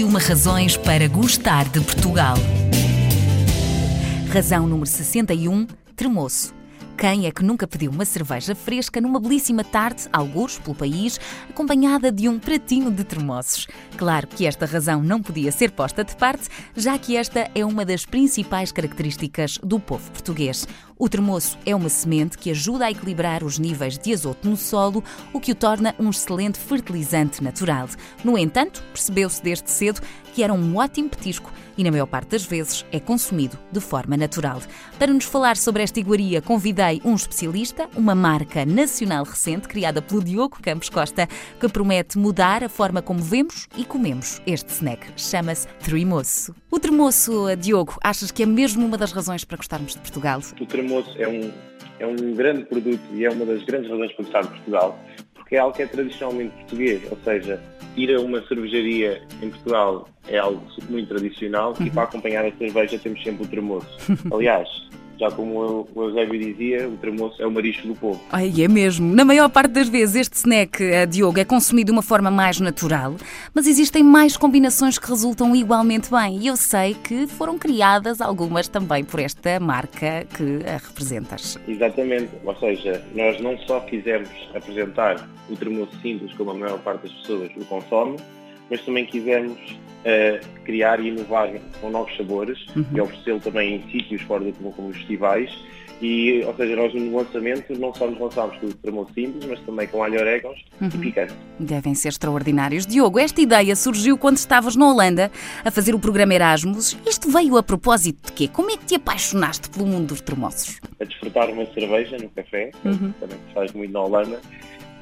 61 razões para gostar de Portugal. Razão número 61: Tremoço. Quem é que nunca pediu uma cerveja fresca numa belíssima tarde, algures pelo país, acompanhada de um pratinho de termossos? Claro que esta razão não podia ser posta de parte, já que esta é uma das principais características do povo português. O termoço é uma semente que ajuda a equilibrar os níveis de azoto no solo, o que o torna um excelente fertilizante natural. No entanto, percebeu-se desde cedo que era um ótimo petisco e, na maior parte das vezes, é consumido de forma natural. Para nos falar sobre esta iguaria, convidei um especialista, uma marca nacional recente criada pelo Diogo Campos Costa, que promete mudar a forma como vemos e comemos este snack. Chama-se Tremoço. O Tremoço, Diogo, achas que é mesmo uma das razões para gostarmos de Portugal? O Tremoço é um, é um grande produto e é uma das grandes razões para gostar de Portugal, porque é algo que é tradicionalmente português, ou seja, ir a uma cervejaria em Portugal é algo muito tradicional uhum. e para acompanhar a cerveja temos sempre o tremoço. Aliás, já como o Eusébio dizia, o tremoço é o marisco do povo. Ai, é mesmo. Na maior parte das vezes este snack, eh, Diogo, é consumido de uma forma mais natural, mas existem mais combinações que resultam igualmente bem. E eu sei que foram criadas algumas também por esta marca que a representas. Exatamente. Ou seja, nós não só quisemos apresentar o tremoço simples, como a maior parte das pessoas o consome, mas também quisemos uh, criar e inovar com novos sabores uhum. e oferecê-lo também em sítios fora do comum, como os festivais. E, ou seja, nós no lançamento não só nos lançámos com o tremoço simples, mas também com alho orégãos uhum. e picante. Devem ser extraordinários. Diogo, esta ideia surgiu quando estavas na Holanda a fazer o programa Erasmus. Isto veio a propósito de quê? Como é que te apaixonaste pelo mundo dos tremoços? A desfrutar uma cerveja no café, uhum. também se faz muito na Holanda,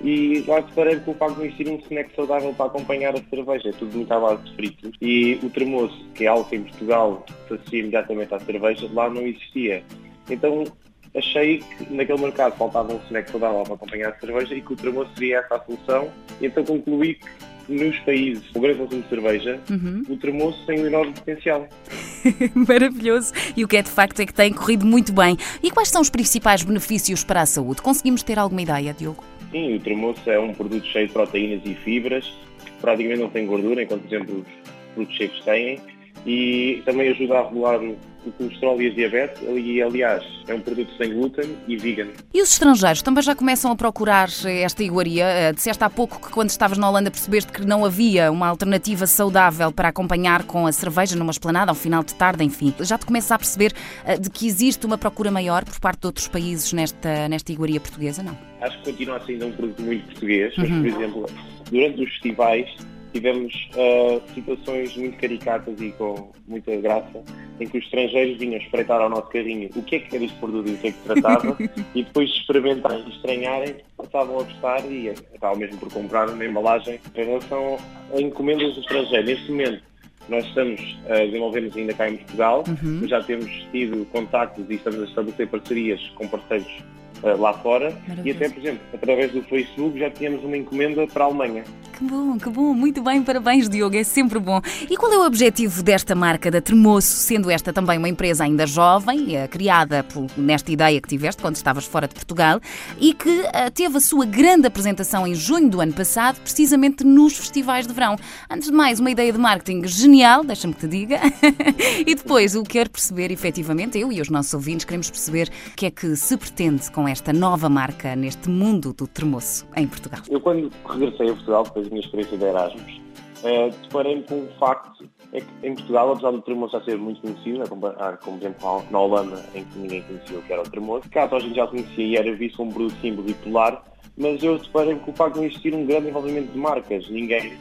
e lá separei com o facto de existir um snack saudável para acompanhar a cerveja, é tudo muito à base de fritos. E o tremoço, que é algo que em Portugal se associa imediatamente à cerveja, lá não existia. Então achei que naquele mercado faltava um snack saudável para acompanhar a cerveja e que o tremoço seria essa a solução. Então concluí que nos países com grande consumo de cerveja, uhum. o tremoço tem um enorme potencial. Maravilhoso. E o que é de facto é que tem corrido muito bem. E quais são os principais benefícios para a saúde? Conseguimos ter alguma ideia, Diogo? Sim, o tremoço é um produto cheio de proteínas e fibras, praticamente não tem gordura, enquanto, por exemplo, os frutos secos têm, e também ajuda a regular o colesterol e a diabetes, e aliás, é um produto sem glúten e vegan. E os estrangeiros também já começam a procurar esta iguaria? Eh, disseste há pouco que quando estavas na Holanda percebeste que não havia uma alternativa saudável para acompanhar com a cerveja numa esplanada ao final de tarde, enfim. Já te começas a perceber eh, de que existe uma procura maior por parte de outros países nesta, nesta iguaria portuguesa, não? Acho que continua a ser um produto muito português, mas, uhum. por exemplo, durante os festivais tivemos uh, situações muito caricatas e com muita graça, em que os estrangeiros vinham espreitar ao nosso carrinho o que é que era este produto e o que é que tratava, e depois de experimentarem e estranharem, passavam a gostar e acabavam mesmo por comprar uma embalagem. Em relação a encomendas do estrangeiro, neste momento, nós estamos a desenvolver-nos ainda cá em Portugal, uhum. já temos tido contactos e estamos a estabelecer parcerias com parceiros uh, lá fora e até, por exemplo, através do Facebook já tínhamos uma encomenda para a Alemanha. Que bom, que bom, muito bem, parabéns Diogo, é sempre bom. E qual é o objetivo desta marca da Tremoço, sendo esta também uma empresa ainda jovem, eh, criada por, nesta ideia que tiveste quando estavas fora de Portugal e que uh, teve a sua grande apresentação em junho do ano passado, precisamente nos festivais de verão. Antes de mais, uma ideia de marketing genial, deixa-me que te diga. e depois, o que quero perceber, efetivamente, eu e os nossos ouvintes queremos perceber o que é que se pretende com esta nova marca neste mundo do termoço em Portugal? Eu, quando regressei a Portugal, depois da minha experiência de Erasmus, uh, deparei-me com o facto é que em Portugal, apesar do tremoço já ser muito conhecido, como, como por exemplo na Holanda, em que ninguém conhecia o que era o tremoço, cá a gente já conhecia e era visto como um produto simples e polar, mas eu deparei-me com o facto de não existir um grande envolvimento de marcas. Ninguém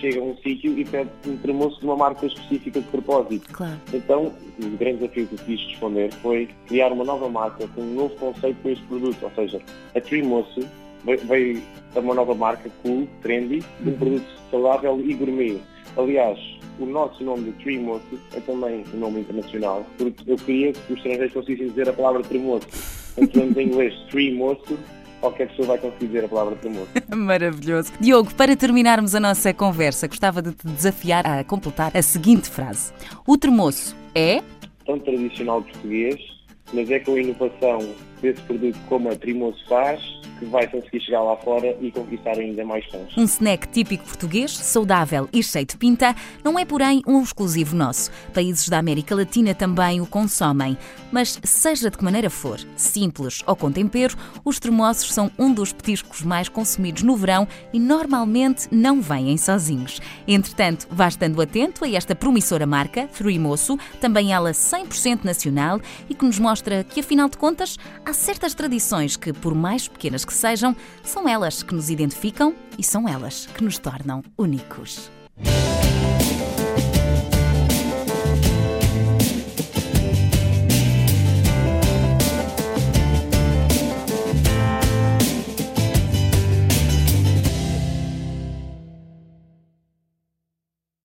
chega a um sítio e pede um tremoço de uma marca específica de propósito. Claro. Então, o grande desafio que eu quis responder foi criar uma nova marca com um novo conceito para este produto, ou seja, a Tremoço veio a uma nova marca cool, trendy, de um uhum. produto saudável e gourmet. Aliás, o nosso nome de Tremoço é também um nome internacional, porque eu queria que os estrangeiros conseguissem dizer a palavra Tremoço. Então, em inglês, Tremoço, qualquer pessoa vai conseguir dizer a palavra tremoço. Maravilhoso. Diogo, para terminarmos a nossa conversa, gostava de te desafiar a completar a seguinte frase: O tremoço é. Tão tradicional português, mas é com inovação desse produto como a Trimoso faz, que vai conseguir chegar lá fora e conquistar ainda mais fãs. Um snack típico português, saudável e cheio de pinta, não é, porém, um exclusivo nosso. Países da América Latina também o consomem. Mas, seja de que maneira for, simples ou com tempero, os tremoços são um dos petiscos mais consumidos no verão e normalmente não vêm sozinhos. Entretanto, vá estando atento a esta promissora marca, Moço, também ela 100% nacional e que nos mostra que, afinal de contas, há certas tradições que, por mais pequenas que sejam, são elas que nos identificam e são elas que nos tornam únicos.